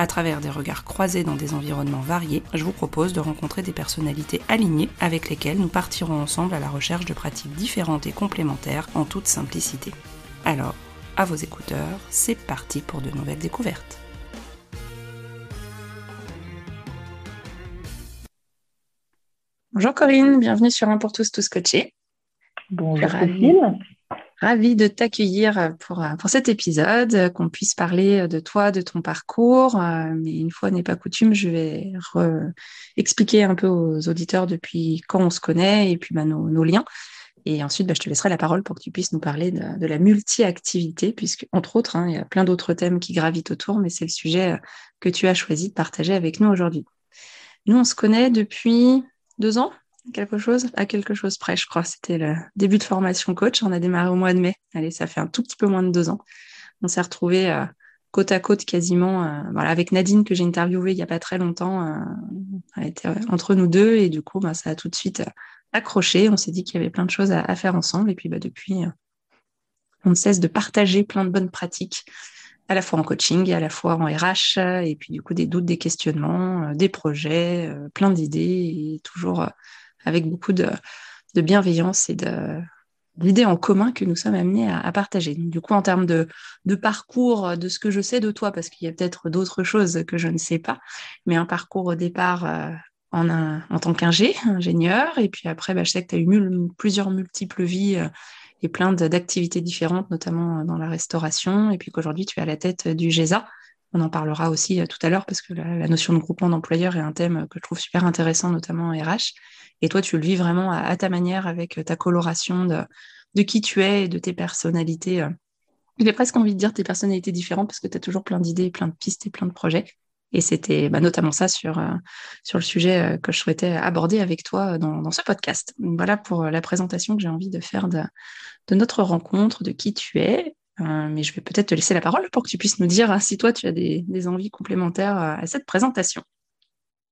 À travers des regards croisés dans des environnements variés, je vous propose de rencontrer des personnalités alignées avec lesquelles nous partirons ensemble à la recherche de pratiques différentes et complémentaires en toute simplicité. Alors, à vos écouteurs, c'est parti pour de nouvelles découvertes. Bonjour Corinne, bienvenue sur Un pour tous, tous coachés. Bonjour Cécile. Ravie de t'accueillir pour, pour cet épisode, qu'on puisse parler de toi, de ton parcours. Mais une fois n'est pas coutume, je vais expliquer un peu aux auditeurs depuis quand on se connaît et puis bah, nos, liens. Et ensuite, bah, je te laisserai la parole pour que tu puisses nous parler de, la multi-activité, puisque, entre autres, hein, il y a plein d'autres thèmes qui gravitent autour, mais c'est le sujet euh, que tu as choisi de partager avec nous aujourd'hui. Nous, on se connaît depuis deux ans, quelque chose, à quelque chose près, je crois. C'était le début de formation coach. On a démarré au mois de mai. Allez, ça fait un tout petit peu moins de deux ans. On s'est retrouvés euh, côte à côte quasiment, euh, voilà, avec Nadine que j'ai interviewée il n'y a pas très longtemps. Euh, elle était entre nous deux et du coup, bah, ça a tout de suite accroché. On s'est dit qu'il y avait plein de choses à, faire ensemble et puis bah, depuis, on ne cesse de partager plein de bonnes pratiques à la fois en coaching et à la fois en RH, et puis du coup des doutes, des questionnements, des projets, plein d'idées, et toujours avec beaucoup de, bienveillance et de d'idées en commun que nous sommes amenés à, partager. du coup, en termes de, parcours, de ce que je sais de toi, parce qu'il y a peut-être d'autres choses que je ne sais pas, mais un parcours au départ euh, en, tant qu'ingé, ingénieur, et puis après, bah, je sais que tu as eu plusieurs multiples vies euh, et plein d'activités différentes, notamment dans la restauration, et puis qu'aujourd'hui, tu es à la tête du GESA, on en parlera aussi euh, tout à l'heure parce que la, notion de groupement d'employeurs est un thème que je trouve super intéressant, notamment en RH. Et toi, tu le vis vraiment à, ta manière avec euh, ta coloration de, qui tu es et de tes personnalités. Euh? J'ai presque envie de dire tes personnalités différentes parce que tu as toujours plein d'idées, plein de pistes et plein de projets. Et c'était bah, notamment ça sur, sur le sujet que je souhaitais aborder avec toi dans, ce podcast. voilà pour la présentation que j'ai envie de faire de, notre rencontre, de qui tu es euh, mais je vais peut-être te laisser la parole pour que tu puisses nous dire hein, si toi tu as des, envies complémentaires euh, à cette présentation.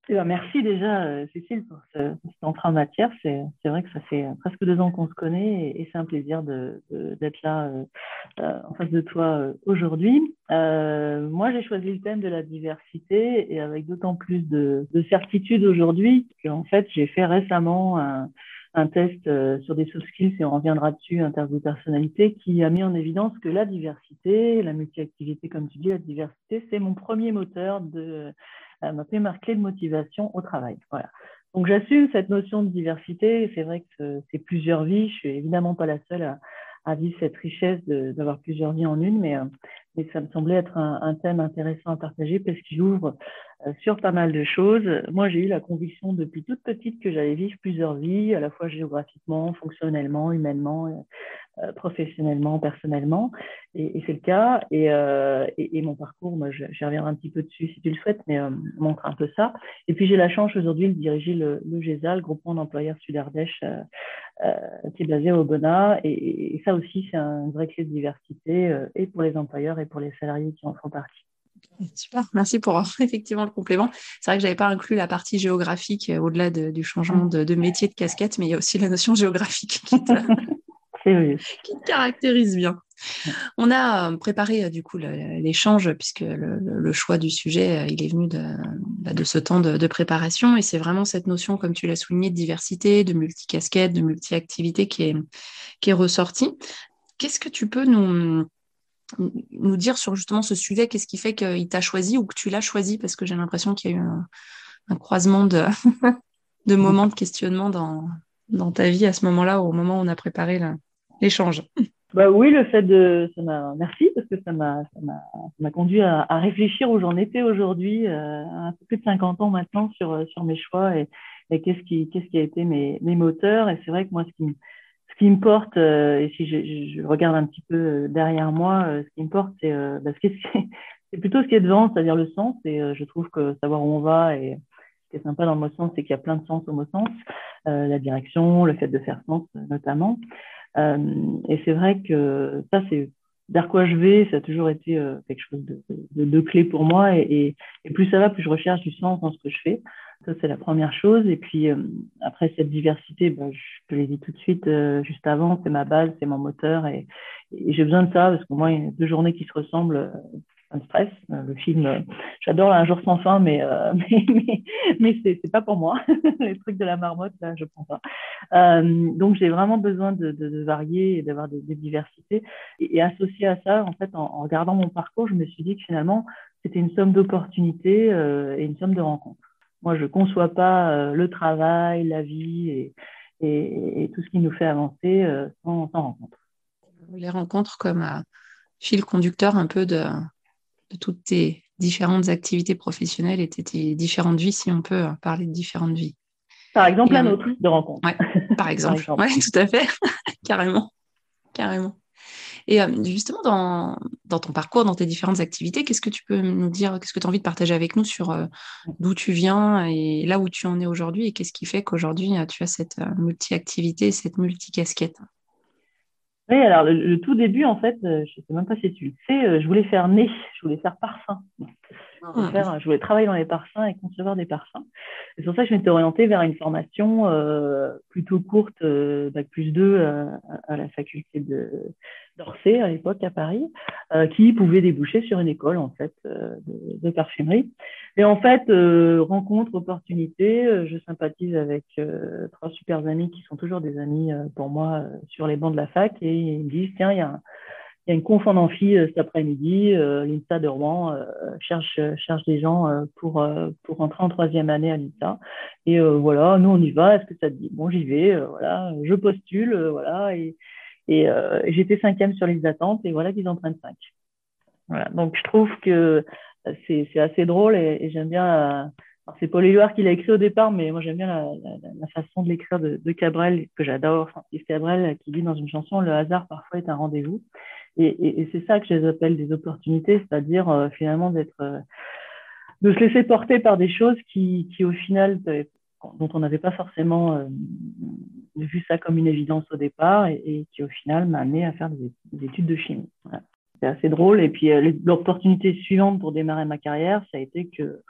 Eh ben, merci déjà euh, Cécile pour, ce, cette entrée en matière. C'est, vrai que ça fait presque deux ans qu'on se connaît et, c'est un plaisir d'être là en face de toi aujourd'hui. moi j'ai choisi le thème de la diversité et avec d'autant plus de, de certitude aujourd'hui qu'en fait j'ai fait récemment un, un test euh, sur des soft skills et on reviendra dessus, de personnalité qui a mis en évidence que la diversité, la multi-activité, comme tu dis, la diversité, c'est mon premier moteur de euh, ma première clé de motivation au travail. Voilà. Donc j'assume cette notion de diversité. C'est vrai que c'est plusieurs vies. Je suis évidemment pas la seule à, à vivre cette richesse d'avoir plusieurs vies en une, mais, euh, mais ça me semblait être un, thème intéressant à partager parce qu'il ouvre euh, sur pas mal de choses. Moi, j'ai eu la conviction depuis toute petite que j'allais vivre plusieurs vies, à la fois géographiquement, fonctionnellement, humainement, euh, professionnellement, personnellement. Et, c'est le cas. Et, et, mon parcours, moi, je, reviendrai un petit peu dessus si tu le souhaites, mais montre un peu ça. Et puis, j'ai la chance aujourd'hui de diriger le, le GESA, le groupement d'employeurs Sud-Ardèche, qui est basé au Bona. Et, et ça aussi, c'est un vrai clé de diversité, et pour les employeurs et pour les salariés qui en font partie. Super, merci pour effectivement le complément. C'est vrai que j'avais pas inclus la partie géographique euh, au-delà du changement de, métier de casquette, mais il y a aussi la notion géographique qui te, caractérise bien. On a euh, préparé euh, du coup l'échange puisque le, choix du sujet il est venu de, bah, ce temps de, préparation et c'est vraiment cette notion, comme tu l'as souligné, de diversité, de multicasquette, de multi-activité qui est, qui ressortie. Qu'est-ce que tu peux nous, dire sur justement ce sujet, qu'est-ce qui fait qu'il t'a choisi ou que tu l'as choisi? Parce que j'ai l'impression qu'il y a eu un, croisement de, moments de questionnement dans, dans ta vie à ce moment-là, au moment où on a préparé l'échange. bah oui, le fait de, ça m'a, merci parce que ça m'a, ça m'a, conduit à, réfléchir où j'en étais aujourd'hui, euh, un peu plus de 50 ans maintenant sur sur mes choix et, et qu'est-ce qui, qu'est-ce qui a été mes, mes moteurs. Et c'est vrai que moi, ce qui, ce qui me porte, euh, et si je, je, regarde un petit peu euh, derrière moi, euh, ce qui me porte, c'est, bah, c'est plutôt ce qui est devant, c'est-à-dire le sens. Et je trouve que savoir où on va et ce qui est sympa dans le mot sens, c'est qu'il y a plein de sens au mot sens, la direction, le fait de faire sens notamment. et c'est vrai que ça, c'est vers quoi je vais, ça a toujours été quelque chose de, clé pour moi. Et, plus ça va, plus je recherche du sens dans ce que je fais. Ça, c'est la première chose. Et puis, euh, après, cette diversité, ben, je te l'ai dit tout de suite, euh, juste avant, c'est ma base, c'est mon moteur. Et, j'ai besoin de ça parce que moi, il y a deux journées qui se ressemblent, euh, un stress. le film, j'adore Un jour sans fin, mais, mais, mais, mais c'est pas pour moi. Les trucs de la marmotte, là, je prends pas. donc, j'ai vraiment besoin de, varier et d'avoir des, diversités. Et, associé à ça, en fait, en, regardant mon parcours, je me suis dit que finalement, c'était une somme d'opportunités et une somme de rencontres. Moi, je ne conçois pas euh, le travail, la vie et, et, tout ce qui nous fait avancer euh, sans, sans, rencontre. Les rencontres comme fil conducteur un peu de, de, toutes tes différentes activités professionnelles et tes différentes vies, si on peut parler de différentes vies. Par exemple, la nôtre de rencontre. Ouais, par exemple, Oui, tout à fait, carrément, carrément. Et euh, justement, dans, dans, ton parcours, dans tes différentes activités, qu'est-ce que tu peux nous dire, qu'est-ce que tu as envie de partager avec nous sur euh, d'où tu viens et là où tu en es aujourd'hui et qu'est-ce qui fait qu'aujourd'hui euh, tu as cette multi-activité, cette multi-casquette? Oui, alors le, tout début, en fait, je ne sais même pas si tu le sais, je voulais faire nez, je voulais faire parfum. Je voulais, travailler dans les parfums et concevoir des parfums. C'est pour ça que je m'étais orientée vers une formation plutôt courte, bac plus 2 à la faculté de, d'Orsay à l'époque à Paris, euh, qui pouvait déboucher sur une école en fait euh, de, parfumerie. Et en fait, euh, rencontre, opportunité, je sympathise avec trois super amis qui sont toujours des amis pour moi sur les bancs de la fac et ils me disent tiens il y a y a une conf en cet après-midi, l'INSA de Rouen cherche, cherche des gens pour, pour rentrer en troisième année à l'INSA. Et voilà, nous on y va, est-ce que ça te dit? Bon, j'y vais, voilà, je postule, voilà, et, et euh, j'étais cinquième sur les attentes et voilà qu'ils en prennent cinq. Voilà. Donc je trouve que c'est assez drôle et, j'aime bien. Euh, c'est Paul Éluard qui l'a écrit au départ, mais moi j'aime bien la, façon de l'écrire de, Cabrel, que j'adore, Francis Cabrel, qui dit dans une chanson Le hasard parfois est un rendez-vous. Et, c'est ça que je les appelle des opportunités, c'est-à-dire euh, finalement d'être, euh, de se laisser porter par des choses qui, qui au final dont on n'avait pas forcément euh, vu ça comme une évidence au départ et, qui au final m'a amené à faire des, études de chimie. C'est assez drôle. Et puis euh, l'opportunité suivante pour démarrer ma carrière, ça a été que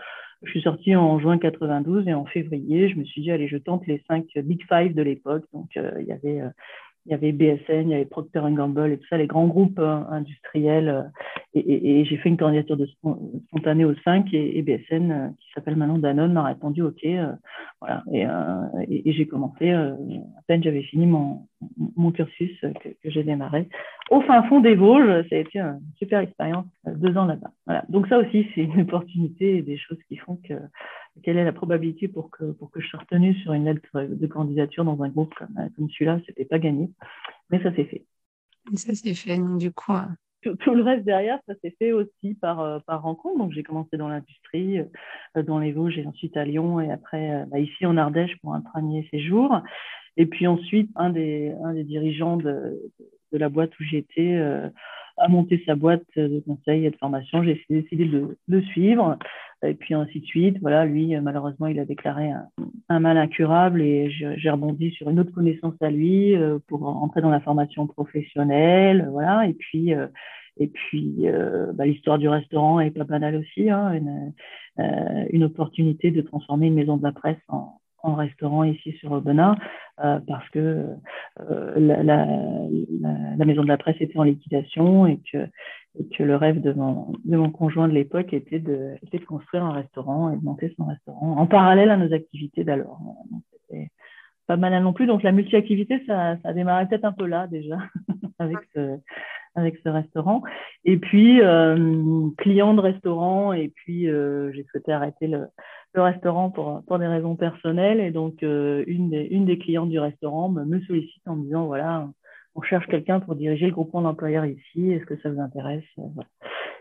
je suis sortie en juin 92 et en février, je me suis dit, allez, je tente les cinq Big Five de l'époque. Donc, euh, il y avait il y avait BSN, il y avait Procter Gamble et tout ça, les grands groupes euh, industriels. Euh, et, j'ai fait une candidature de spontanée aux 5 et, BSN, euh, qui s'appelle maintenant Danone, m'a répondu OK. voilà. Et, j'ai commencé, à peine j'avais fini mon, mon cursus que, que j'ai démarré. Au fin fond des Vosges, ça a été une super expérience, deux ans là-bas. Voilà. Donc ça aussi, c'est une opportunité et des choses qui font que quelle est la probabilité pour que, pour que je sois retenue sur une lettre de candidature dans un groupe comme, comme celui-là C'était pas gagné, mais ça s'est fait. Ça s'est fait, du coup. Tout, le reste derrière, ça s'est fait aussi par, euh, par rencontre. Donc, j'ai commencé dans l'industrie, euh, dans les Vosges et ensuite à Lyon et après euh, bah, ici en Ardèche pour un premier séjour. Et puis ensuite, un des, un des dirigeants de, de la boîte où j'étais a monté sa boîte de conseil et de formation. J'ai décidé de le suivre et puis ainsi de suite. Voilà, lui, malheureusement, il a déclaré un, mal incurable et j'ai rebondi sur une autre connaissance à lui euh, pour entrer dans la formation professionnelle. Voilà, et puis, euh, et puis euh, bah, l'histoire du restaurant est pas banale aussi. Hein, une opportunité de transformer une maison de la presse en, en restaurant ici sur Aubenas euh, parce que euh, la, maison de la presse était en liquidation et que, le rêve de mon, conjoint de l'époque était de, construire un restaurant et de monter son restaurant en parallèle à nos activités d'alors. C'était pas mal non plus. Donc la multi-activité, ça, ça a démarré peut-être un peu là déjà avec ce, avec ce restaurant. Et puis, euh, client de restaurant, et puis j'ai souhaité arrêter le, le, restaurant pour, pour des raisons personnelles. Et donc, euh, une, des, une des clientes du restaurant me, sollicite en me disant, voilà, on cherche quelqu'un pour diriger le groupement d'employeurs ici, est-ce que ça vous intéresse?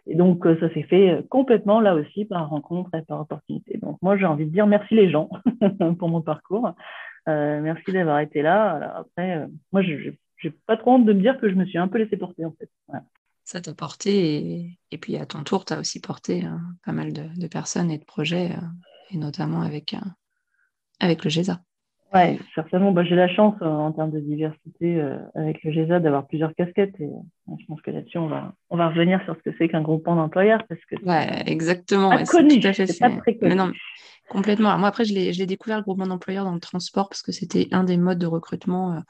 Et donc, ça s'est fait complètement là aussi par rencontre et par opportunité. Donc, moi, j'ai envie de dire merci les gens pour mon parcours. merci d'avoir été là. Après, moi, je n'ai pas trop honte de me dire que je me suis un peu laissé porter en fait. Ça t'a porté et, puis à ton tour, tu as aussi porté pas mal de, personnes et de projets, et notamment avec, avec le GESA. Oui, certainement. Bah, j'ai la chance euh, en termes de diversité euh, avec le GESA d'avoir plusieurs casquettes. Et euh, je pense que là-dessus, on va, on va revenir sur ce que c'est qu'un groupement d'employeurs. Parce que ouais, exactement. Pas connu. Pas très connu. non, complètement. Alors moi, après, je l'ai découvert le groupement d'employeurs dans le transport parce que c'était un des modes de recrutement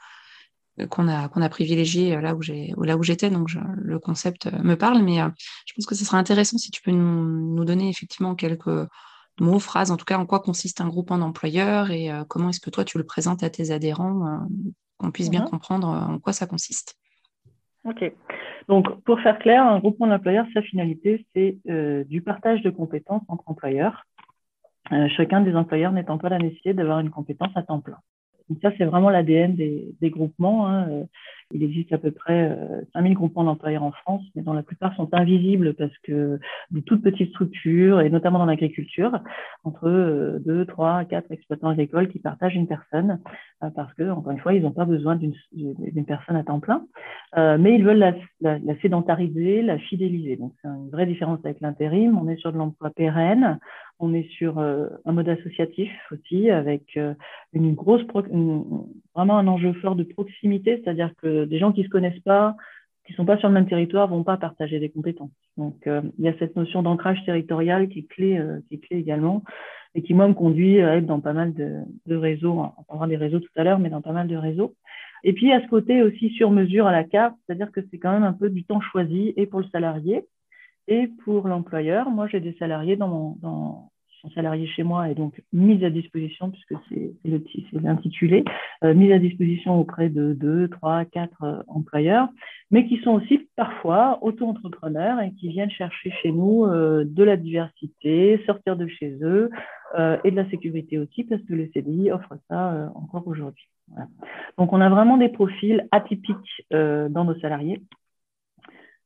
qu'on a, qu'on a privilégié là où j'étais. Donc, le concept me parle. Mais je pense que ce serait intéressant si tu peux nous, nous donner effectivement quelques mots, phrases, en tout cas en quoi consiste un groupement d'employeurs et euh, comment est-ce que toi tu le présentes à tes adhérents, euh, qu'on puisse bien mhm. comprendre euh, en quoi ça consiste. Ok. Donc, pour faire clair, un groupement d'employeurs, sa finalité, c'est du partage de compétences entre employeurs, chacun des employeurs n'étant pas la nécessité d'avoir une compétence à temps plein. Donc ça, c'est vraiment l'ADN des, groupements. Hein. Il existe à peu près 5000 euh, groupements d'employeurs en France, mais dont la plupart sont invisibles parce que des toutes petites structures, et notamment dans l'agriculture, entre 2, 3, 4 exploitants agricoles qui partagent une personne, euh, parce que, encore une fois, ils n'ont pas besoin d'une personne à temps plein, euh, mais ils veulent la, la, la sédentariser, la fidéliser. Donc, c'est une vraie différence avec l'intérim. On est sur de l'emploi pérenne, on est sur un mode associatif aussi, avec une grosse, vraiment un enjeu fort de proximité, c'est-à-dire que des gens qui ne se connaissent pas, qui ne sont pas sur le même territoire, vont pas partager des compétences. Donc, euh, il y a cette notion d'ancrage territorial qui est clé, euh, qui est clé également, et qui moi me conduit à être dans pas mal de, réseaux. On parlera des réseaux tout à l'heure, mais dans pas mal de réseaux. Et puis à ce côté aussi sur mesure à la carte, c'est-à-dire que c'est quand même un peu du temps choisi et pour le salarié et pour l'employeur. Moi, j'ai des salariés dans mon, dans, salariés chez moi et donc mise à disposition, puisque c'est l'intitulé, euh, mise à disposition auprès de deux, trois, quatre euh, employeurs, mais qui sont aussi parfois auto-entrepreneurs et qui viennent chercher chez nous euh, de la diversité, sortir de chez eux et de la sécurité aussi, parce que le CDI offre ça encore aujourd'hui. Donc on a vraiment des profils atypiques dans nos salariés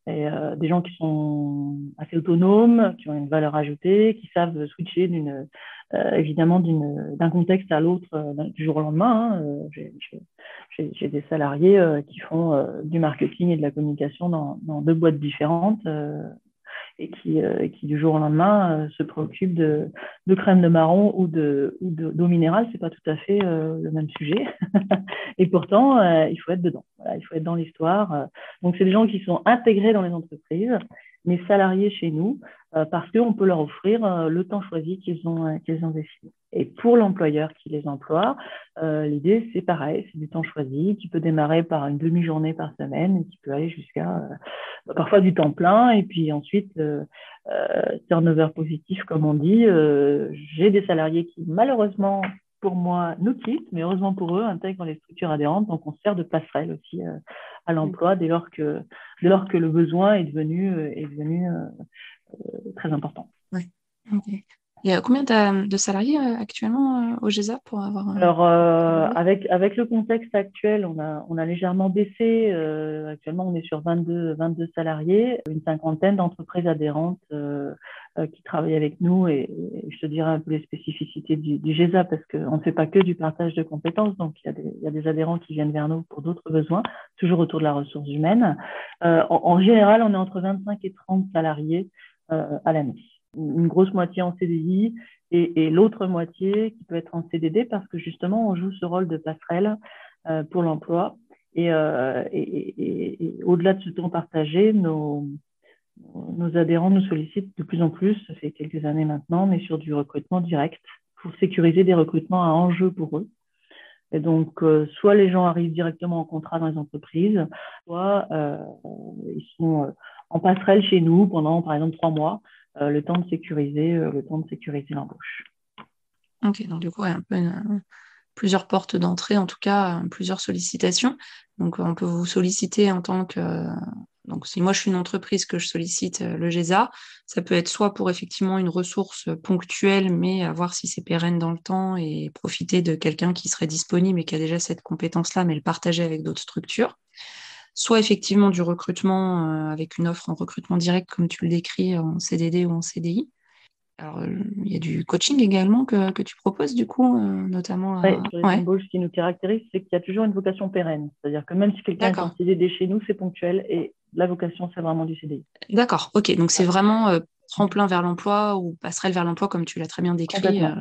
et, euh, des gens qui sont assez autonomes, qui ont une valeur ajoutée, qui savent switcher d'une, euh, évidemment d'un contexte à l'autre euh, du jour au lendemain. Hein. J'ai des salariés qui font du marketing et de la communication dans, dans deux boîtes différentes et qui, euh, qui, du jour au lendemain euh, se préoccupe de, de, crème de marron ou de ou d'eau minérale, c'est pas tout à fait euh, le même sujet. et pourtant, il faut être dedans. Voilà, il faut être dans l'histoire. Donc, c'est des gens qui sont intégrés dans les entreprises, mais salariés chez nous, parce qu'on peut leur offrir le temps choisi qu'ils ont qu'ils ont décidé. Et pour l'employeur qui les emploie, l'idée c'est pareil, c'est du temps choisi qui peut démarrer par une demi-journée par semaine et qui peut aller jusqu'à parfois du temps plein, et puis ensuite, euh, euh, turnover positif, comme on dit. Euh, j'ai des salariés qui, malheureusement, pour moi, nous quittent, mais heureusement pour eux, intègrent les structures adhérentes. Donc, on sert de passerelle aussi à l'emploi dès lors que, dès lors que le besoin est devenu, est devenu très important. Oui. Il y a combien de salariés euh, actuellement euh, au GESA pour avoir Alors, euh, avec, avec le contexte actuel, on a, on a légèrement baissé. actuellement, on est sur 22, 22 salariés, une cinquantaine d'entreprises adhérentes qui travaillent avec nous. Et, je te dirai un peu les spécificités du, du GESA parce qu'on ne fait pas que du partage de compétences. Donc, il y, a des, il y a des adhérents qui viennent vers nous pour d'autres besoins, toujours autour de la ressource humaine. En, en, général, on est entre 25 et 30 salariés à l'année une grosse moitié en CDI et, l'autre moitié qui peut être en CDD parce que justement, on joue ce rôle de passerelle euh, pour l'emploi. Euh, et, au-delà de ce temps partagé, nos, adhérents nous sollicitent de plus en plus, ça fait quelques années maintenant, mais sur du recrutement direct pour sécuriser des recrutements à enjeu pour eux. Et donc, euh, soit les gens arrivent directement en contrat dans les entreprises, soit ils sont en passerelle chez nous pendant, par exemple, trois mois le temps de sécuriser, euh, le temps de sécuriser l'embauche. Ok, donc du coup, un peu plusieurs portes d'entrée, en tout cas, plusieurs sollicitations. Donc, on peut vous solliciter en tant que. Donc, si moi je suis une entreprise que je sollicite euh, le GESA, ça peut être soit pour effectivement une ressource ponctuelle, mais à voir si c'est pérenne dans le temps et profiter de quelqu'un qui serait disponible et qui a déjà cette compétence-là, mais le partager avec d'autres structures. Soit effectivement du recrutement avec une offre en recrutement direct, comme tu le décris, en CDD ou en CDI. Alors, il y a du coaching également que, que tu proposes, du coup, notamment. Oui, ce qui nous caractérise, c'est qu'il y a toujours une vocation pérenne. C'est-à-dire que même si quelqu'un est en CDD chez nous, c'est ponctuel et la vocation, c'est vraiment du CDI. D'accord, ok. Donc, c'est vraiment tremplin vers l'emploi ou passerelle vers l'emploi, comme tu l'as très bien décrit. Euh.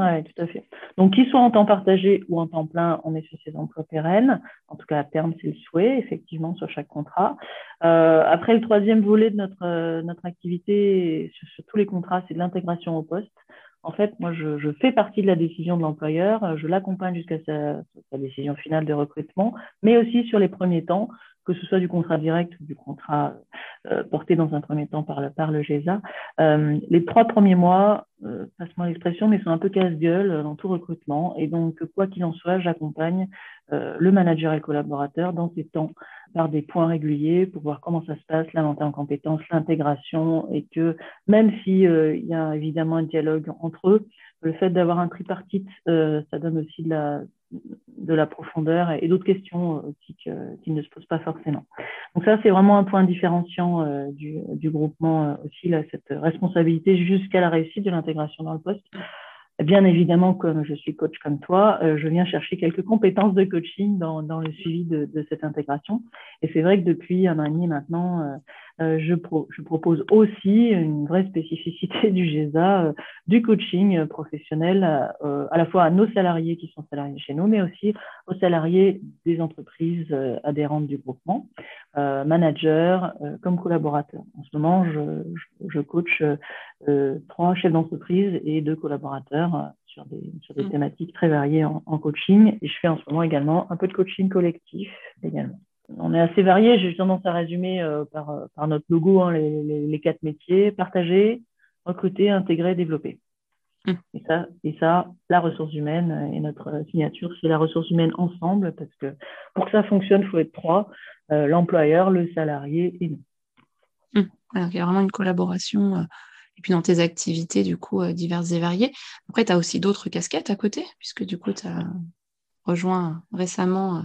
Oui, tout à fait. Donc, qu'ils soient en temps partagé ou en temps plein, on est sur ces emplois pérennes. En tout cas, à terme, c'est le souhait, effectivement, sur chaque contrat. Euh, après, le troisième volet de notre, euh, activité sur, tous les contrats, c'est de l'intégration au poste. En fait, moi, je, fais partie de la décision de l'employeur, je l'accompagne jusqu'à sa, décision finale de recrutement, mais aussi sur les premiers temps, que ce soit du contrat direct ou du contrat euh, porté dans un premier temps par le, par le GESA. Euh, les trois premiers mois, euh, passe-moi l'expression, mais sont un peu casse-gueule dans tout recrutement. Et donc, quoi qu'il en soit, j'accompagne le manager et le collaborateur dans ces temps par des points réguliers pour voir comment ça se passe, la montée en compétences, l'intégration, et que même s'il il y a évidemment un dialogue entre eux, le fait d'avoir un tripartite, ça donne aussi de la, de la profondeur et, d'autres questions euh, aussi qui ne se posent pas forcément. Donc ça, c'est vraiment un point différenciant euh, du, groupement euh, aussi, là, cette responsabilité jusqu'à la réussite de l'intégration dans le poste. Bien évidemment, comme je suis coach comme toi, je viens chercher quelques compétences de coaching dans, le suivi de, de, cette intégration. Et c'est vrai que depuis un an et demi maintenant, euh, je, je, propose aussi une vraie spécificité du GESA, euh, du coaching professionnel euh, à la fois à nos salariés qui sont salariés chez nous, mais aussi aux salariés des entreprises adhérentes du groupement, managers comme collaborateurs. En ce moment, je, je coach trois chefs d'entreprise et deux collaborateurs sur des, sur des mmh. thématiques très variées en, en, coaching. Et je fais en ce moment également un peu de coaching collectif également on est assez varié. J'ai tendance à résumer euh, euh, par, notre logo hein, les, quatre métiers partager, recruter, intégrer, développer. Hum. Et, ça, et ça, la ressource humaine et notre signature, c'est la ressource humaine ensemble parce que pour que ça fonctionne, il faut être trois euh, l'employeur, le salarié et nous. Hum. il y a vraiment une collaboration. et puis dans tes activités, du coup, diverses et variées. Après, tu as aussi d'autres casquettes à côté, puisque du coup, tu as rejoint récemment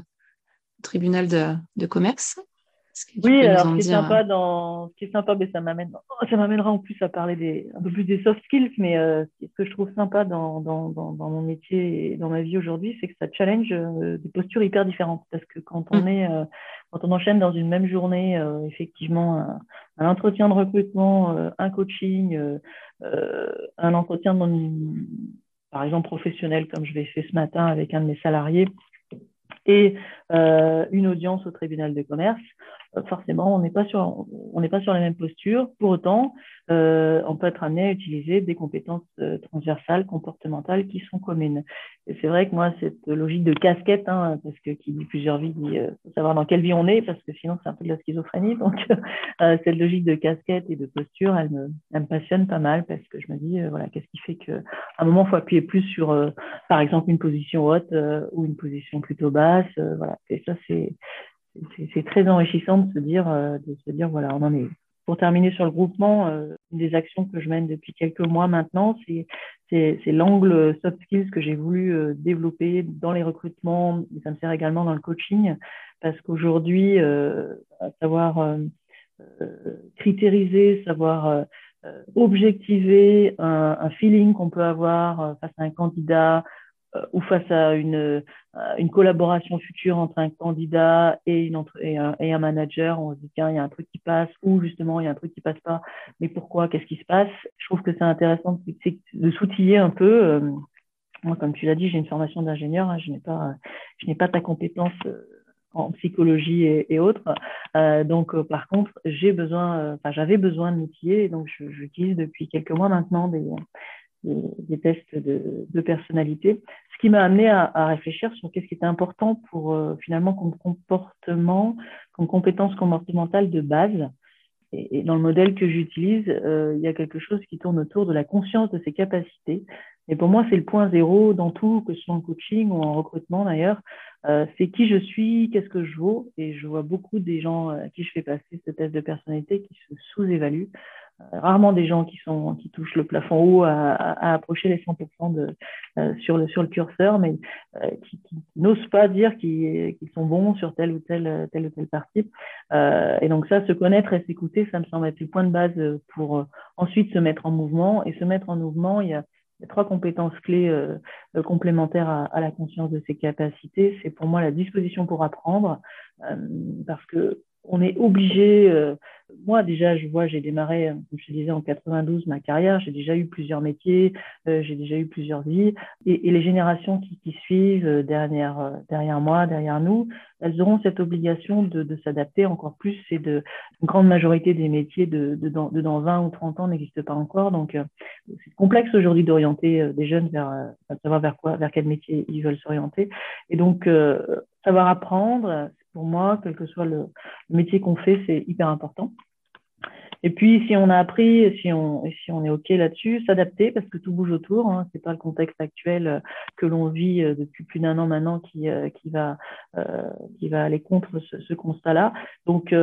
tribunal de, commerce. Oui, alors ce qui, est sympa dans... ce qui est sympa, mais ça m'amène, ça m'amènera en plus à parler des... un peu plus des soft skills, mais euh, ce que je trouve sympa dans, dans, dans, mon métier et dans ma vie aujourd'hui, c'est que ça challenge euh, des postures hyper différentes. Parce que quand on, mm. est, euh, quand on enchaîne dans une même journée, effectivement, un, un, entretien de recrutement, un coaching, un entretien par exemple professionnel, comme je l'ai fait ce matin avec un de mes salariés, et euh, une audience au tribunal de commerce, forcément, on n'est pas sur on n'est pas sur la même posture. Pour autant, euh, on peut être amené à utiliser des compétences euh, transversales, comportementales qui sont communes. Et c'est vrai que moi, cette logique de casquette, hein, parce que qui dit plusieurs vies, dit euh, faut savoir dans quelle vie on est, parce que sinon c'est un peu de la schizophrénie. Donc euh, cette logique de casquette et de posture, elle me, elle me passionne pas mal parce que je me dis voilà, qu'est-ce qui fait qu'à un moment, faut appuyer plus sur, par exemple, une position haute ou une position plutôt basse. voilà. Et ça, c'est c'est très enrichissant de se dire, euh, de se dire voilà, on en est. Pour terminer sur le groupement, euh, une des actions que je mène depuis quelques mois maintenant, c'est l'angle soft skills que j'ai voulu euh, développer dans les recrutements. Et ça me sert également dans le coaching parce qu'aujourd'hui, savoir critériser, savoir objectiver un, feeling qu'on peut avoir face à un candidat, euh, ou face à une, euh, une collaboration future entre un candidat et, un, manager, on se dit tiens, il y a un truc qui passe, ou justement, il y a un truc qui passe pas, mais pourquoi, qu'est-ce qui se passe? Je trouve que c'est intéressant de, s'outiller un peu. Euh, moi, comme tu l'as dit, j'ai une formation d'ingénieur, hein, je n'ai pas, je pas ta compétence en psychologie et, autres. Euh, donc, par contre, j'ai besoin, enfin, j'avais besoin de m'outiller, donc j'utilise depuis quelques mois maintenant des, des, tests de, personnalité, ce qui m'a amené à, à, réfléchir sur qu'est-ce qui était important pour euh, finalement comme comportement, comme compétence comportementale de base. Et, dans le modèle que j'utilise, euh, il y a quelque chose qui tourne autour de la conscience de ses capacités. Et pour moi, c'est le point zéro dans tout, que ce soit en coaching ou en recrutement d'ailleurs. Euh, c'est qui je suis, qu'est-ce que je vaux. Et je vois beaucoup des gens à qui je fais passer ce test de personnalité qui se sous-évaluent rarement des gens qui sont qui touchent le plafond haut à, à, approcher les 100% de, sur le sur le curseur, mais qui, qui n'osent pas dire qu'ils sont bons sur telle ou telle telle ou telle partie. et donc ça, se connaître et s'écouter, ça me semble être le point de base pour ensuite se mettre en mouvement. Et se mettre en mouvement, il y a trois compétences clés euh, euh, complémentaires à, la conscience de ses capacités. C'est pour moi la disposition pour apprendre, euh, parce que on est obligé. moi déjà, je vois, j'ai démarré, comme je disais, en 92 ma carrière. J'ai déjà eu plusieurs métiers, j'ai déjà eu plusieurs vies, et, et les générations qui, qui suivent derrière derrière moi, derrière nous, elles auront cette obligation de, de s'adapter encore plus. C'est de une grande majorité des métiers de, de, dans, de dans 20 ou 30 ans n'existent pas encore. Donc, euh, c'est complexe aujourd'hui d'orienter euh, des jeunes vers euh, savoir vers quoi, vers quel métier ils veulent s'orienter. Et donc, savoir apprendre, pour moi, quel que soit le métier qu'on fait, c'est hyper important. Et puis, si on a appris, si on, si on est OK là-dessus, s'adapter parce que tout bouge autour. Hein, c'est pas le contexte actuel euh, que l'on vit euh, depuis plus d'un an maintenant qui, euh, qui, va, qui va aller contre ce, ce constat-là. Donc,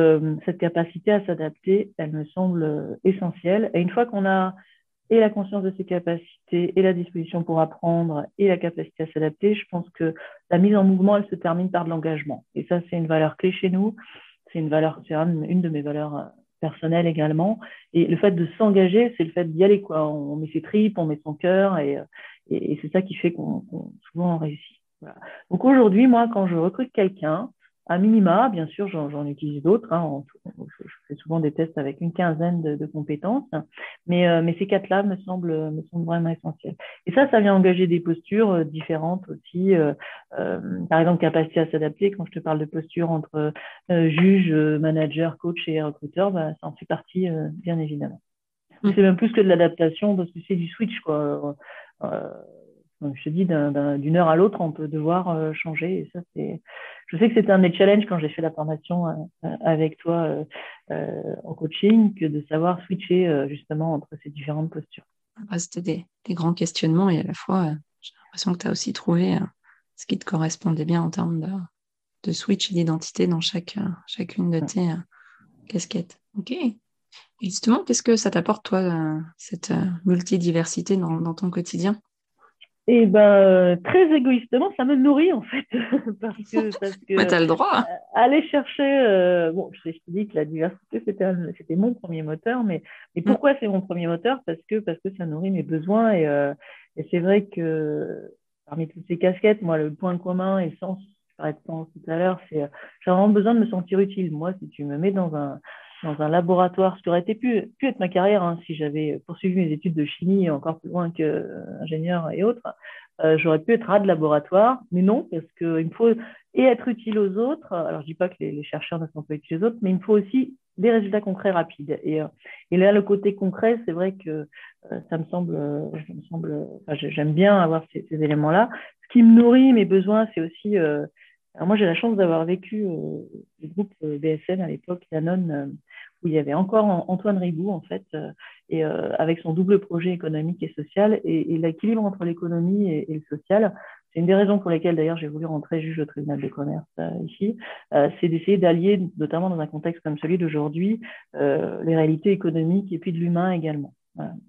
cette capacité à s'adapter, elle me semble essentielle. Et une fois qu'on a et la conscience de ses capacités et la disposition pour apprendre et la capacité à s'adapter, je pense que la mise en mouvement, elle se termine par de l'engagement. Et ça, c'est une valeur clé chez nous. C'est une valeur, c'est une de mes valeurs personnel également. Et le fait de s'engager, c'est le fait d'y aller. Quoi. On met ses tripes, on met son cœur, et, et, c'est ça qui fait qu'on souvent on réussit. Donc aujourd'hui, moi, quand je recrute quelqu'un, à minima, bien sûr, j'en utilise d'autres. Hein, je, fais souvent des tests avec une quinzaine de, compétences, mais, euh, mais ces quatre-là me semblent, me semblent vraiment essentiels. Et ça, ça vient engager des postures euh, différentes aussi. Euh, par exemple, capacité à s'adapter. Quand je te parle de posture entre juge, manager, coach et recruteur, bah, ça en fait partie, bien évidemment. Mmh. C'est même plus que de l'adaptation parce que c'est du switch, quoi je te dis, d'une heure à l'autre, on peut devoir euh, changer. Et ça, c'est. Je sais que c'était un des challenges quand j'ai fait la formation euh, euh, avec toi en coaching, que de savoir switcher justement entre ces différentes postures. Ah, c'était des, des, grands questionnements et à la fois, j'ai l'impression que tu as aussi trouvé ce qui te correspondait bien en termes de, de switch et d'identité dans chaque, chacune de tes casquettes. Ok. Et justement, qu'est-ce que ça t'apporte, toi, cette multidiversité dans, dans ton quotidien? Et ben euh, très égoïstement, ça me nourrit en fait parce que parce que bah, as le droit. Euh, aller chercher euh, bon, je, te dis que la diversité c'était c'était mon premier moteur, mais mais mm. pourquoi c'est mon premier moteur? Parce que parce que ça nourrit mes besoins et et c'est vrai que parmi toutes ces casquettes, moi le point commun et le sens, je parlais de sens tout à l'heure, c'est j'ai vraiment besoin de me sentir utile. Moi, si tu me mets dans un dans un laboratoire, ce qui aurait été pu, pu être ma carrière hein, si j'avais poursuivi mes études de chimie encore plus loin qu'ingénieur et autres. Euh, j'aurais pu être rat de laboratoire, mais non, parce qu'il me faut et être utile aux autres. Alors, je dis pas que les, chercheurs ne sont pas utiles aux autres, mais il me faut aussi des résultats concrets rapides. Et, euh, et là, le côté concret, c'est vrai que euh, ça me semble, me semble, j'aime bien avoir ces éléments-là. Ce qui me nourrit mes besoins, c'est aussi alors moi, j'ai la chance d'avoir vécu euh, le groupe euh, BSN à l'époque, Danone, euh, où il y avait encore Antoine Ribou, en fait, et avec son double projet économique et social, et, l'équilibre entre l'économie et, le social. C'est une des raisons pour lesquelles, d'ailleurs, j'ai voulu rentrer juge au tribunal de commerce ici, c'est d'essayer d'allier, notamment dans un contexte comme celui d'aujourd'hui, les réalités économiques et puis de l'humain également.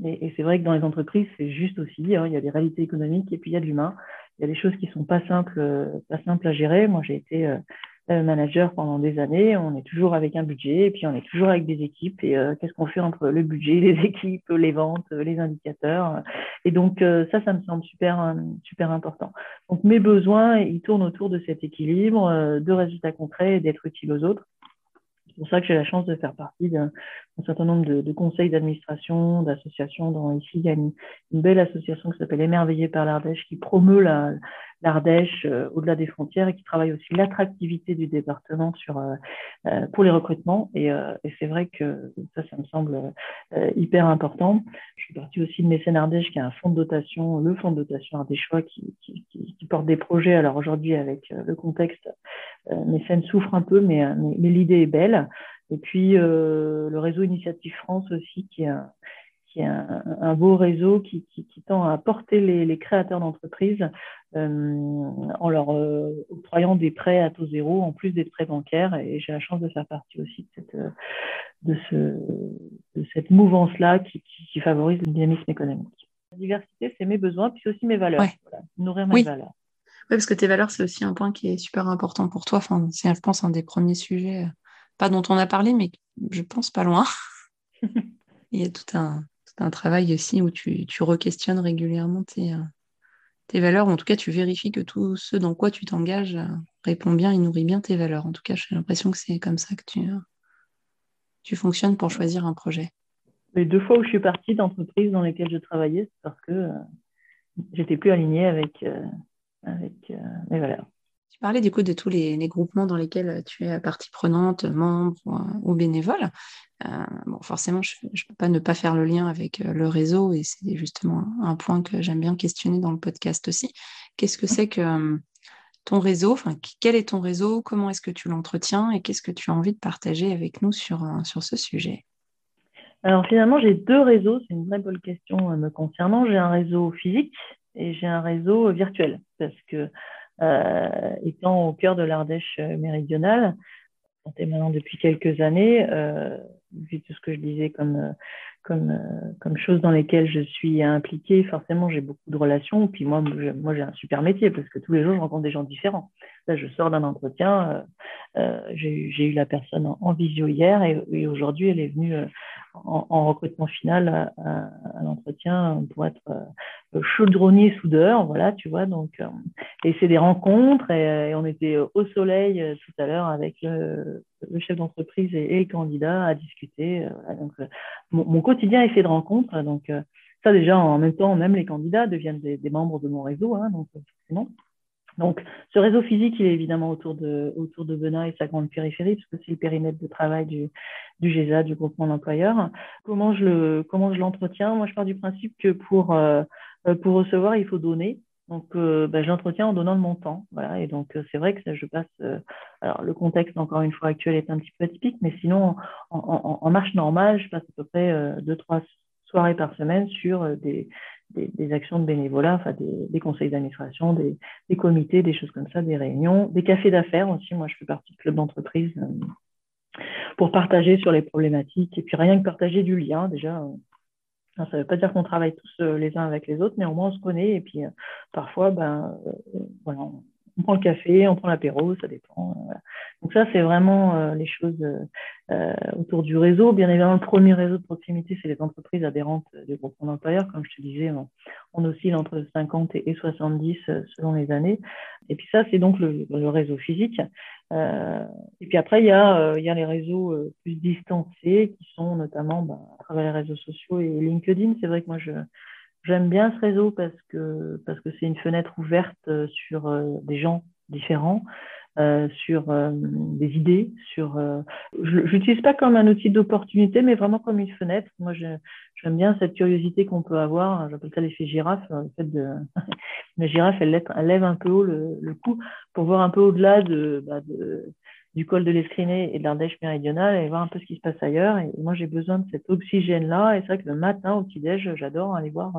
Et, c'est vrai que dans les entreprises, c'est juste aussi, hein, il y a des réalités économiques et puis il y a de l'humain il y a des choses qui sont pas simples, euh, pas simples à gérer. Moi, j'ai été euh, manager pendant des années. On est toujours avec un budget et puis on est toujours avec des équipes. Et euh, qu'est-ce qu'on fait entre le budget, les équipes, les ventes, les indicateurs Et donc ça, ça me semble super super important. Donc mes besoins, ils tournent autour de cet équilibre, de résultats concrets et d'être utile aux autres. C'est pour ça que j'ai la chance de faire partie d'un certain nombre de, conseils d'administration, d'associations. Ici, il y a une, belle association qui s'appelle Émerveillé par l'Ardèche qui promeut l'Ardèche euh, au-delà des frontières et qui travaille aussi l'attractivité du département sur, euh, euh, pour les recrutements. Et, c'est vrai que ça, ça me semble hyper important. Je suis partie aussi de Mécène Ardèche qui a un fonds de dotation, le fonds de dotation ardéchois qui, qui porte des projets. Alors aujourd'hui, avec le contexte euh, Mécène souffre un peu, mais, euh, mais, l'idée est belle. Et puis euh, le réseau Initiative France aussi, qui est un, qui est un, beau réseau qui, qui, qui, tend à porter les, les créateurs d'entreprises en leur octroyant des prêts à taux zéro en plus des prêts bancaires. Et j'ai la chance de faire partie aussi de cette, de ce, de cette mouvance-là qui, qui, favorise le dynamisme économique. La diversité, c'est mes besoins, puis c'est aussi mes valeurs. nourrir mes valeurs. Oui, parce que tes valeurs, c'est aussi un point qui est super important pour toi. Enfin, c'est, je pense, un des premiers sujets, pas dont on a parlé, mais je pense pas loin. Il y a tout un, tout un travail aussi où tu, tu re-questionnes régulièrement tes, tes valeurs, ou en tout cas, tu vérifies que tout ce dans quoi tu t'engages répond bien et nourrit bien tes valeurs. En tout cas, j'ai l'impression que c'est comme ça que tu, tu fonctionnes pour choisir un projet Les deux fois où je suis partie d'entreprises dans lesquelles je travaillais, c'est parce que euh, j'étais plus alignée avec, euh, avec euh, mes valeurs. Tu parlais du coup de tous les, groupements dans lesquels tu es partie prenante, membre ou bénévole. bon, forcément, je ne peux pas ne pas faire le lien avec le réseau et c'est justement un point que j'aime bien questionner dans le podcast aussi. Qu'est-ce que c'est que ton réseau, enfin, quel est ton réseau, comment est-ce que tu l'entretiens? Et qu'est-ce que tu as envie de partager avec nous sur, euh, sur ce sujet? Alors finalement, j'ai deux réseaux, c'est une vraie bonne question euh, me concernant. J'ai un réseau physique et j'ai un réseau virtuel. Parce que euh, étant au cœur de l'Ardèche méridionale, maintenant depuis quelques années, vu tout ce que je disais comme comme, euh, comme choses dans lesquelles je suis impliquée, forcément, j'ai beaucoup de relations. Puis moi, moi, j'ai un super métier parce que tous les jours, je rencontre des gens différents. Là, je sors d'un entretien. Euh, euh j'ai eu la personne en, visio hier et, aujourd'hui, elle est venue euh, en, en, recrutement final à, l'entretien pour être euh, chaudronnier soudeur. Voilà, tu vois. Donc, et c'est des rencontres et, on était au soleil tout à l'heure avec le, le chef d'entreprise et, le candidat à discuter. Voilà, donc, mon, quotidien est fait de rencontres. Donc, euh, ça, déjà, en même temps, même les candidats deviennent des, membres de mon réseau. Hein, donc, ce réseau physique, il est évidemment autour de, autour Benin et sa grande périphérie, parce que c'est le périmètre de travail du, GESA, du groupement d'employeurs. Comment je comment je l'entretiens? Moi, je pars du principe que pour, euh, pour recevoir, il faut donner. Donc, euh, ben, je l'entretiens en donnant de mon temps. Voilà. Et donc, c'est vrai que je passe. alors, le contexte, encore une fois, actuel est un petit peu atypique, mais sinon, en, en, en marche normale, je passe à peu près deux, trois soirées par semaine sur des, des, actions de bénévolat, enfin des, conseils d'administration, des, des, comités, des choses comme ça, des réunions, des cafés d'affaires aussi. Moi, je fais partie du club d'entreprise euh, pour partager sur les problématiques et puis rien que partager du lien déjà. Euh, ça ne veut pas dire qu'on travaille tous euh, les uns avec les autres, mais au moins on se connaît et puis parfois, ben, voilà, on prend le café, on prend l'apéro, ça dépend. Voilà. Donc ça, c'est vraiment euh, les choses euh, autour du réseau. Bien évidemment, le premier réseau de proximité, c'est les entreprises adhérentes du groupe d'employeurs. Comme je te disais, on, oscille entre 50 et 70 euh, selon les années. Et puis ça, c'est donc le, réseau physique. Et puis après, il y a, a les réseaux plus distancés qui sont notamment bah, à travers les réseaux sociaux et LinkedIn. C'est vrai que moi, J'aime bien ce réseau parce que c'est une fenêtre ouverte sur des gens différents, euh, sur euh, des idées, sur. Euh, je l'utilise pas comme un outil d'opportunité, mais vraiment comme une fenêtre. Moi, j'aime bien cette curiosité qu'on peut avoir. J'appelle ça l'effet girafe. Le fait de la girafe, elle, lève un peu haut le, le cou pour voir un peu au-delà de, bah, de, du col de l'Escriné et de l'Ardèche méridionale et voir un peu ce qui se passe ailleurs. Et moi, j'ai besoin de cet oxygène-là. Et c'est vrai que le matin, au petit-déj, j'adore aller voir,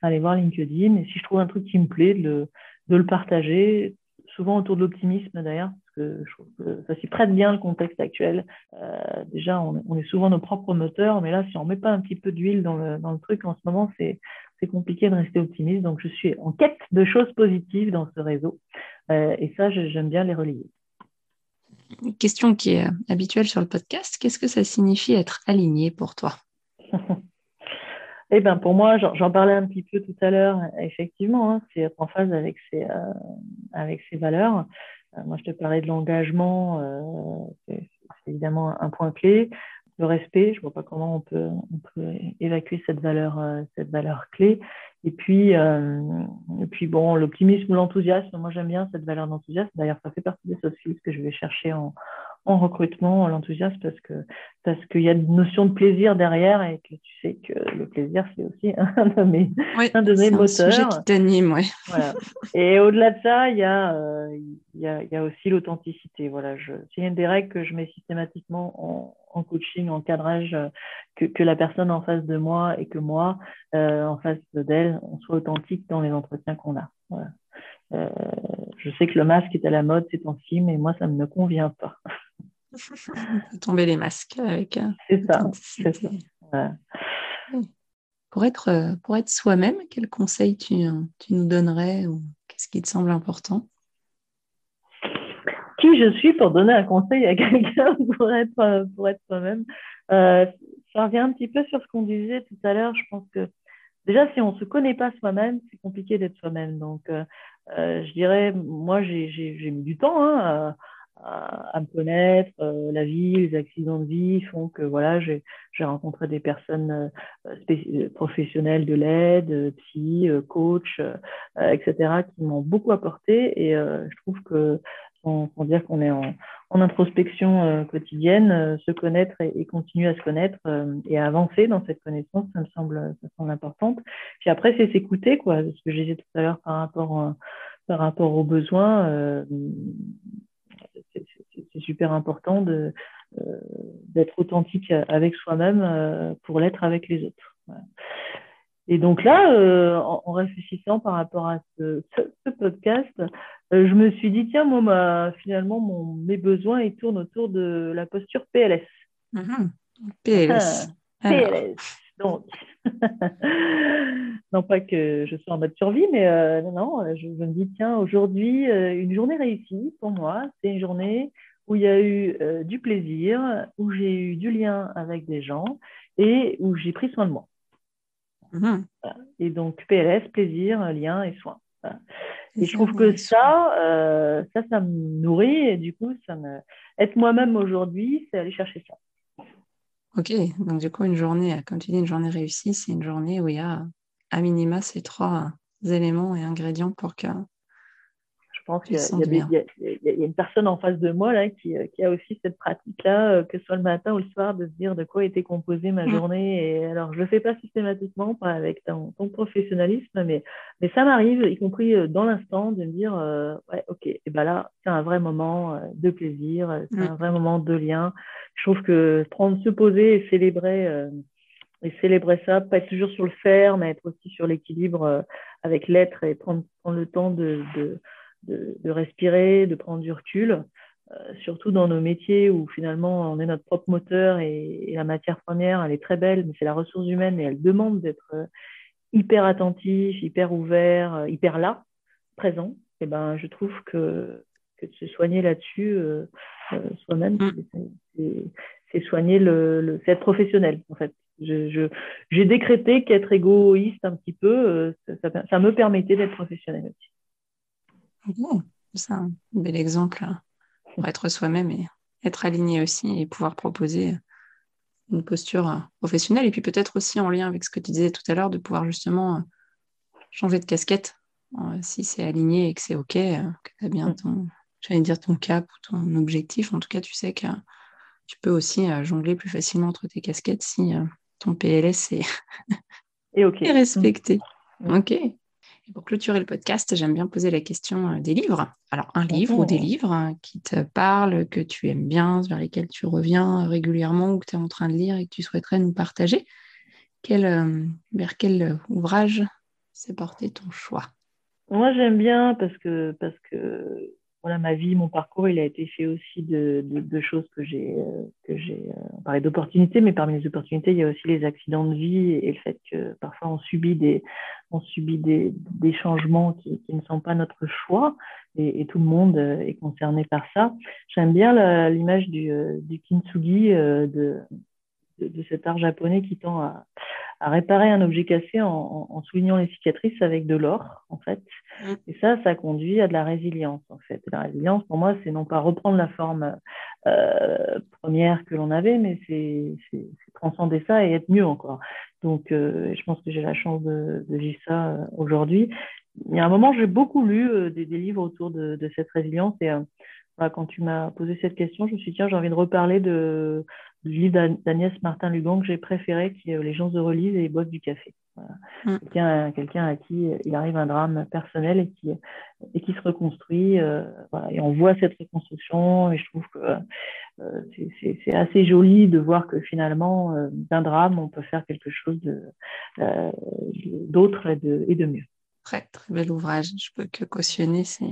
aller voir LinkedIn. Et si je trouve un truc qui me plaît, de le, de le partager, souvent autour de l'optimisme d'ailleurs, parce que je trouve que ça s'y prête bien le contexte actuel. Euh, déjà, on, est souvent nos propres moteurs, mais là, si on met pas un petit peu d'huile dans le, dans le truc en ce moment, c'est compliqué de rester optimiste. Donc, je suis en quête de choses positives dans ce réseau. Euh, et ça, j'aime bien les relier. Une question qui est habituelle sur le podcast, qu'est-ce que ça signifie être aligné pour toi? Eh ben pour moi, j'en parlais un petit peu tout à l'heure, effectivement, hein, c'est être en phase avec ses, euh, avec ses valeurs. Euh, moi, je te parlais de l'engagement, euh, c'est évidemment un point clé. Le respect, je ne vois pas comment on peut, évacuer cette valeur, cette valeur clé. Et puis, et puis bon, l'optimisme ou l'enthousiasme, moi j'aime bien cette valeur d'enthousiasme. D'ailleurs, ça fait partie des soft skills que je vais chercher en, en recrutement, l'enthousiasme, parce que parce qu'il y a une notion de plaisir derrière et que tu sais que le plaisir, c'est aussi un de mes, un de mes moteurs. Un sujet qui t'anime, ouais. Voilà. Et au-delà de ça, il y a, euh, il y a, il y a aussi l'authenticité. Voilà, je, c'est une des règles que je mets systématiquement en, en coaching, en cadrage, euh, que, que, la personne en face de moi et que moi, euh, en face d'elle, on soit authentique dans les entretiens qu'on a. Voilà. je sais que le masque est à la mode ces temps-ci, mais moi, ça ne me convient pas. Tomber les masques avec. C'est ça. ça. Pour être, pour être soi-même, quel conseil tu, tu nous donnerais ou qu'est-ce qui te semble important? Qui je suis pour donner un conseil à quelqu'un pour être, pour être soi-même? Euh, Ça revient un petit peu sur ce qu'on disait tout à l'heure. Je pense que déjà, si on ne se connaît pas soi-même, c'est compliqué d'être soi-même. Donc, euh, euh, je dirais, moi, j'ai mis du temps hein, à, me connaître. Euh, la vie, les accidents de vie font que voilà, j'ai rencontré des personnes euh, professionnelles de l'aide, psy, coach, etc., qui m'ont beaucoup apporté. Et je trouve que sans, dire qu'on est en, introspection quotidienne, se connaître et, continuer à se connaître et à avancer dans cette connaissance, ça me semble, ça semble importante. Puis après, c'est s'écouter, quoi, ce que je disais tout à l'heure par rapport, par rapport aux besoins c'est super important de, euh, d'être authentique avec soi-même euh, pour l'être avec les autres. Et donc là, euh, en, réfléchissant par rapport à ce, podcast, je me suis dit, tiens, moi, finalement, mon, mes besoins, ils tournent autour de la posture PLS. Mm-hmm. PLS. Ah, PLS. Donc, non pas que je sois en mode survie, mais non, non, je, je, me dis, tiens, aujourd'hui, une journée réussie pour moi, c'est une journée où il y a eu euh, du plaisir, où j'ai eu du lien avec des gens et où j'ai pris soin de moi. Mhm. Et donc PLS, plaisir, lien et soin. Et je trouve que ça, euh, ça, ça me nourrit et du coup, ça me... être moi-même aujourd'hui, c'est aller chercher ça. Ok, donc du coup, une journée, comme tu dis, une journée réussie, c'est une journée où il y a à minima ces trois éléments et ingrédients pour que je pense qu'il y, a une personne en face de moi là, qui, euh, qui a aussi cette pratique-là, euh, que ce soit le matin ou le soir, de se dire de quoi était composée ma mm. journée. Et alors, je ne le fais pas systématiquement, pas avec ton, professionnalisme, mais, mais ça m'arrive, y compris euh, dans l'instant, de me dire ouais, ok, et ben là, c'est un vrai moment de plaisir, c'est mm. un vrai moment de lien. Je trouve que prendre, se poser et célébrer et célébrer ça, pas être toujours sur le faire, mais être aussi sur l'équilibre avec l'être et prendre, prendre le temps de, de, de, respirer, de prendre du recul, euh, surtout dans nos métiers où finalement on est notre propre moteur et, la matière première, elle est très belle, mais c'est la ressource humaine et elle demande d'être euh, hyper attentif, hyper ouvert, euh, hyper là, présent. Et ben, je trouve que, que de se soigner là-dessus soi-même, mm. c'est soigner le, c'est être professionnel en fait. J'ai je, décrété qu'être égoïste un petit peu, ça, ça me permettait d'être professionnel aussi c'est un bel exemple hein, pour être soi-même et être aligné aussi et pouvoir proposer une posture professionnelle. Et puis peut-être aussi en lien avec ce que tu disais tout à l'heure, de pouvoir justement changer de casquette euh, si c'est aligné et que c'est OK, euh, que tu as bien mm. ton, j'allais dire ton cap ou ton objectif. En tout cas, tu sais que tu peux aussi euh, jongler plus facilement entre tes casquettes si ton PLS est, et est respecté. Mm. OK pour clôturer le podcast, j'aime bien poser la question euh, des livres. Alors, un livre ou des livres hein, qui te parlent, que tu aimes bien, vers lesquels tu reviens régulièrement ou que tu es en train de lire et que tu souhaiterais nous partager. Quel, euh, vers quel ouvrage s'est porté ton choix? Moi, j'aime bien parce que, parce que voilà, ma vie, mon parcours, il a été fait aussi de, choses que j'ai, euh, que j'ai, euh, on parlait d'opportunités, mais parmi les opportunités, il y a aussi les accidents de vie et le fait que parfois on subit des, on subit des, des changements qui, ne sont pas notre choix et, et, tout le monde euh, est concerné par ça. J'aime bien l'image du, du kintsugi, de, de, de, cet art japonais qui tend à, à réparer un objet cassé en, en, soulignant les cicatrices avec de l'or, en fait. Mm. Et ça, ça conduit à de la résilience, en fait. la résilience, pour moi, c'est non pas reprendre la forme euh, première que l'on avait, mais c'est transcender ça et être mieux encore. Donc, euh, je pense que j'ai la chance de, de vivre ça euh, aujourd'hui. Il y a un moment, j'ai beaucoup lu euh, des, des, livres autour de, de cette résilience et quand tu m'as posé cette question, je me suis dit, tiens, j'ai envie de reparler de, du livre d'Agnès Martin-Lugan que j'ai préféré, qui est Les gens se relisent et boivent du café. Mm. Quelqu'un à qui il arrive un drame personnel et qui, et qui se reconstruit. Euh, et on voit cette reconstruction et je trouve que euh, c'est assez joli de voir que finalement, euh, d'un drame, on peut faire quelque chose d'autre et de, et de mieux. Très, très bel ouvrage. Je peux que cautionner. C'est...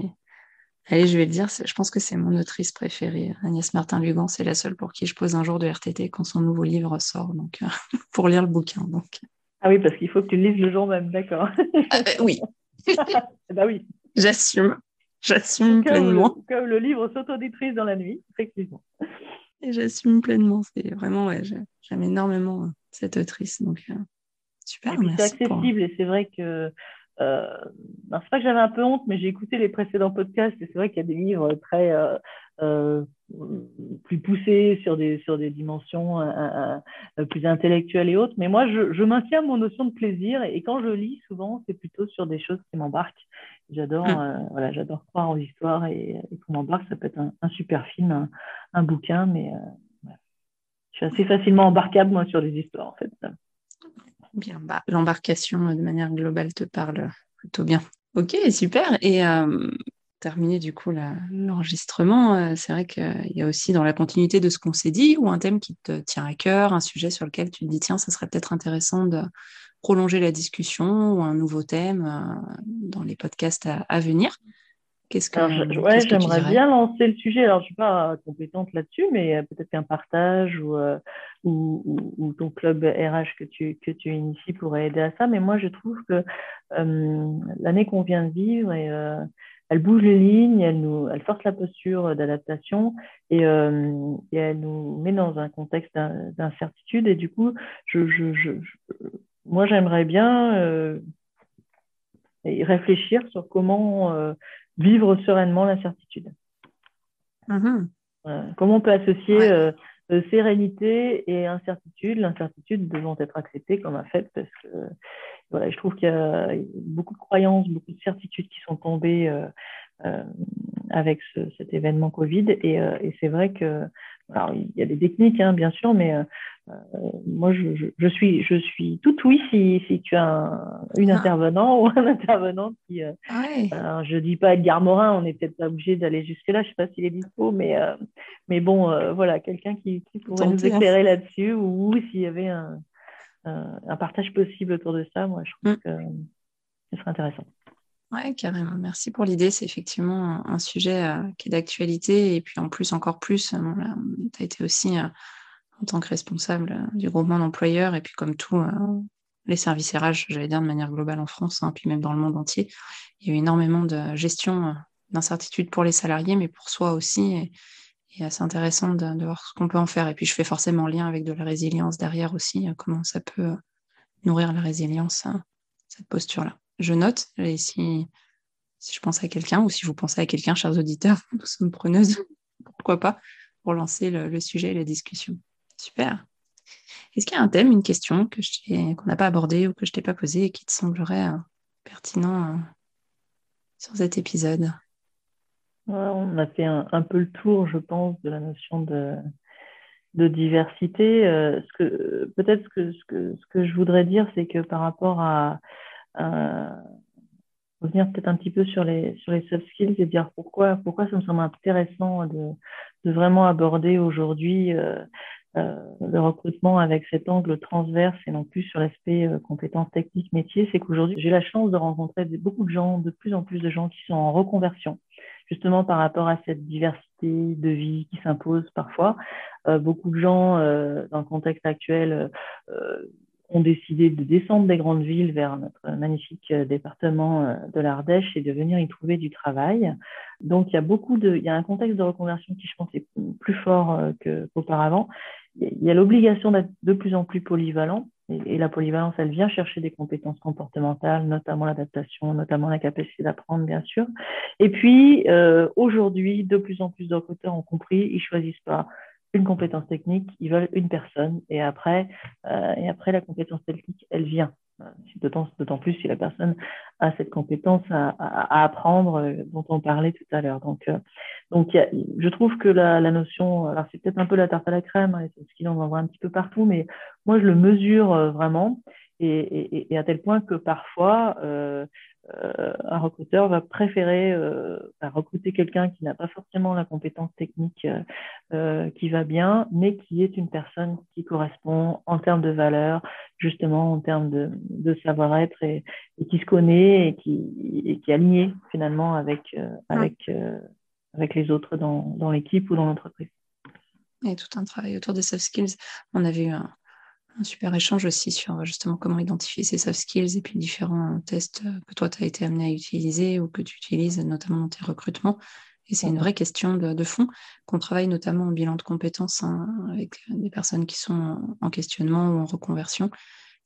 Allez, je vais le dire, je pense que c'est mon autrice préférée. Agnès Martin-Lugan, c'est la seule pour qui je pose un jour de RTT quand son nouveau livre sort, donc pour lire le bouquin. Donc. Ah oui, parce qu'il faut que tu le lises le jour même, d'accord. Ah, ben oui. bah oui. J'assume. J'assume pleinement. Comme le, livre s'autodétruise dans la nuit, effectivement. Et j'assume pleinement. C'est vraiment, ouais, j'aime énormément euh, cette autrice. Donc, euh, super. C'est accessible et c'est vrai que. Euh, c'est pas que j'avais un peu honte, mais j'ai écouté les précédents podcasts et c'est vrai qu'il y a des livres très euh, plus poussé sur des, sur des dimensions euh, euh, plus intellectuelles et autres. Mais moi, je, je, maintiens mon notion de plaisir et, quand je lis, souvent, c'est plutôt sur des choses qui m'embarquent. J'adore mmh. voilà, j'adore croire aux histoires et, et qu'on m'embarque. Ça peut être un, super film, un, bouquin, mais je suis assez facilement embarquable, moi, sur les histoires, en fait. Bien, bah, l'embarcation, de manière globale, te parle plutôt bien. Ok, super. Et terminer du coup l'enregistrement, euh, c'est vrai qu'il y a aussi dans la continuité de ce qu'on s'est dit, ou un thème qui te tient à cœur, un sujet sur lequel tu te dis, tiens, ça serait peut-être intéressant de prolonger la discussion, ou un nouveau thème euh, dans les podcasts à, venir. Qu'est-ce que, j'aimerais bien lancer le sujet. Alors, je ne suis pas compétente là-dessus, mais euh, peut-être qu'un partage ou, ou, ton club RH que tu, que tu inities pourrait aider à ça. Mais moi, je trouve que l'année qu'on vient de vivre et elle bouge les lignes, elle, nous, elle force la posture d'adaptation et, euh, et, elle nous met dans un contexte d'incertitude. Et du coup, je, je, je, moi, j'aimerais bien euh, réfléchir sur comment euh, vivre sereinement l'incertitude. Mm-hmm. comment on peut associer sérénité et incertitude, l'incertitude devant être acceptée comme un fait parce que je trouve qu'il y a beaucoup de croyances, beaucoup de certitudes qui sont tombées euh, euh, avec cet événement Covid. Et, euh, et c'est vrai que, alors, il y a des techniques, hein, bien sûr, mais moi, je, je, suis, je suis tout oui si, si tu as un, une ah. intervenant ou un intervenant qui. alors, je dis pas Edgar Morin, on n'est peut-être pas obligé d'aller jusque-là, je sais pas s'il est dispo, mais, mais bon, voilà, quelqu'un qui, qui pourrait nous hein. éclairer là-dessus ou s'il y avait un un partage possible autour de ça, moi, je trouve mm. que ce serait intéressant. Oui, carrément. Merci pour l'idée. C'est effectivement un sujet euh, qui est d'actualité. Et puis en plus, encore plus, euh, tu as été aussi, euh, en tant que responsable du groupement d'employeurs, et puis comme tout, les services RH, j'allais dire de manière globale en France, hein, puis même dans le monde entier, il y a eu énormément de gestion d'incertitude pour les salariés, mais pour soi aussi. Et assez intéressant de, voir ce qu'on peut en faire. Et puis je fais forcément lien avec de la résilience derrière aussi, euh, comment ça peut euh, nourrir la résilience, cette posture-là. Je note, et si je pense à quelqu'un, ou si vous pensez à quelqu'un, chers auditeurs, nous sommes preneuses, pourquoi pas, pour lancer le, sujet et la discussion. Super. Est-ce qu'il y a un thème, une question que qu'on n'a pas abordé ou que je t'ai pas posé et qui te semblerait euh, pertinent sur cet épisode? On a fait un, peu le tour, je pense, de la notion de, diversité. Euh, peut-être ce que, ce, que, je voudrais dire, c'est que par rapport à, revenir peut-être un petit peu sur les, sur les soft skills et dire pourquoi, pourquoi ça me semble intéressant de, vraiment aborder aujourd'hui euh, euh, le recrutement avec cet angle transverse et non plus sur l'aspect compétences techniques métiers, c'est qu'aujourd'hui, j'ai la chance de rencontrer beaucoup de gens, de plus en plus de gens qui sont en reconversion justement par rapport à cette diversité de vie qui s'impose parfois. Euh, beaucoup de gens, euh, dans le contexte actuel, euh, ont décidé de descendre des grandes villes vers notre magnifique département de l'Ardèche et de venir y trouver du travail. Donc il y a beaucoup de, il y a un contexte de reconversion qui je pense est plus fort qu'auparavant. Il y a l'obligation d'être de plus en plus polyvalent et, la polyvalence, elle vient chercher des compétences comportementales, notamment l'adaptation, notamment la capacité d'apprendre, bien sûr. Et puis, euh, aujourd'hui, de plus en plus de recruteurs ont compris, ils choisissent pas une compétence technique, ils veulent une personne. Et après, euh, et après la compétence technique, elle vient. D'autant plus si la personne a cette compétence à, apprendre euh, dont on parlait tout à l'heure. Donc, euh, donc je trouve que la, notion, alors c'est peut-être un peu la tarte à la crème, hein, c'est ce qu'il en voit un petit peu partout, mais moi je le mesure euh, vraiment et, à tel point que parfois un recruteur va préférer recruter quelqu'un qui n'a pas forcément la compétence technique qui va bien, mais qui est une personne qui correspond en termes de valeur, justement en termes de, savoir-être et, qui se connaît et qui, est aligné finalement avec, avec, avec les autres dans, dans l'équipe ou dans l'entreprise. Et tout un travail autour des soft skills. On avait eu un, un super échange aussi sur justement comment identifier ces soft skills et puis différents tests que toi, tu as été amené à utiliser ou que tu utilises notamment dans tes recrutements. Et c'est une vraie question de, fond qu'on travaille notamment en bilan de compétences hein, avec des personnes qui sont en questionnement ou en reconversion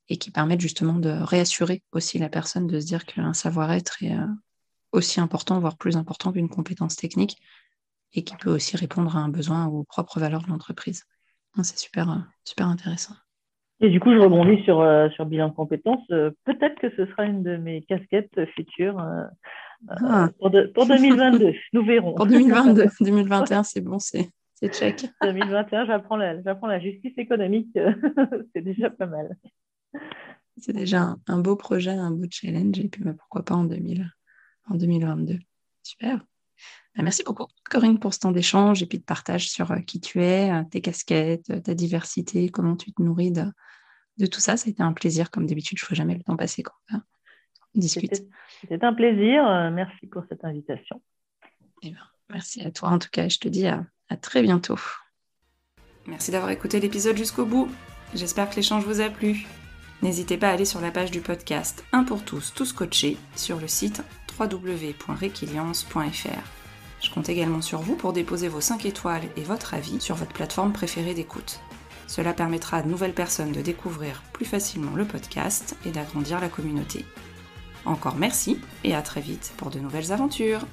et qui permettent justement de réassurer aussi la personne de se dire qu'un savoir-être est euh, aussi important, voire plus important qu'une compétence technique et qui peut aussi répondre à un besoin ou aux propres valeurs de l'entreprise. C'est super, euh, super intéressant. Et du coup, je rebondis sur, euh, sur bilan de compétences. Euh, peut-être que ce sera une de mes casquettes futures euh, ah. pour, 2022. Nous verrons. Pour 2022. 2021, c'est bon, c'est check. 2021, j'apprends la, la justice économique. c'est déjà pas mal. C'est déjà un, beau projet, un beau challenge. Et puis, bah, pourquoi pas en, 2000, en 2022. Super. Bah, merci beaucoup, Corinne, pour ce temps d'échange et puis de partage sur qui tu es, tes casquettes, ta diversité, comment tu te nourris de, de tout ça. Ça a été un plaisir. Comme d'habitude, je ne vois jamais le temps passer quand on discute. C'était un plaisir. Euh, merci pour cette invitation. Eh ben, merci à toi en tout cas. Je te dis à, à très bientôt. Merci d'avoir écouté l'épisode jusqu'au bout. J'espère que l'échange vous a plu. N'hésitez pas à aller sur la page du podcast Un pour tous, tous coachés sur le site www.requiliance.fr. Je compte également sur vous pour déposer vos 5 étoiles et votre avis sur votre plateforme préférée d'écoute. Cela permettra à de nouvelles personnes de découvrir plus facilement le podcast et d'agrandir la communauté. Encore merci et à très vite pour de nouvelles aventures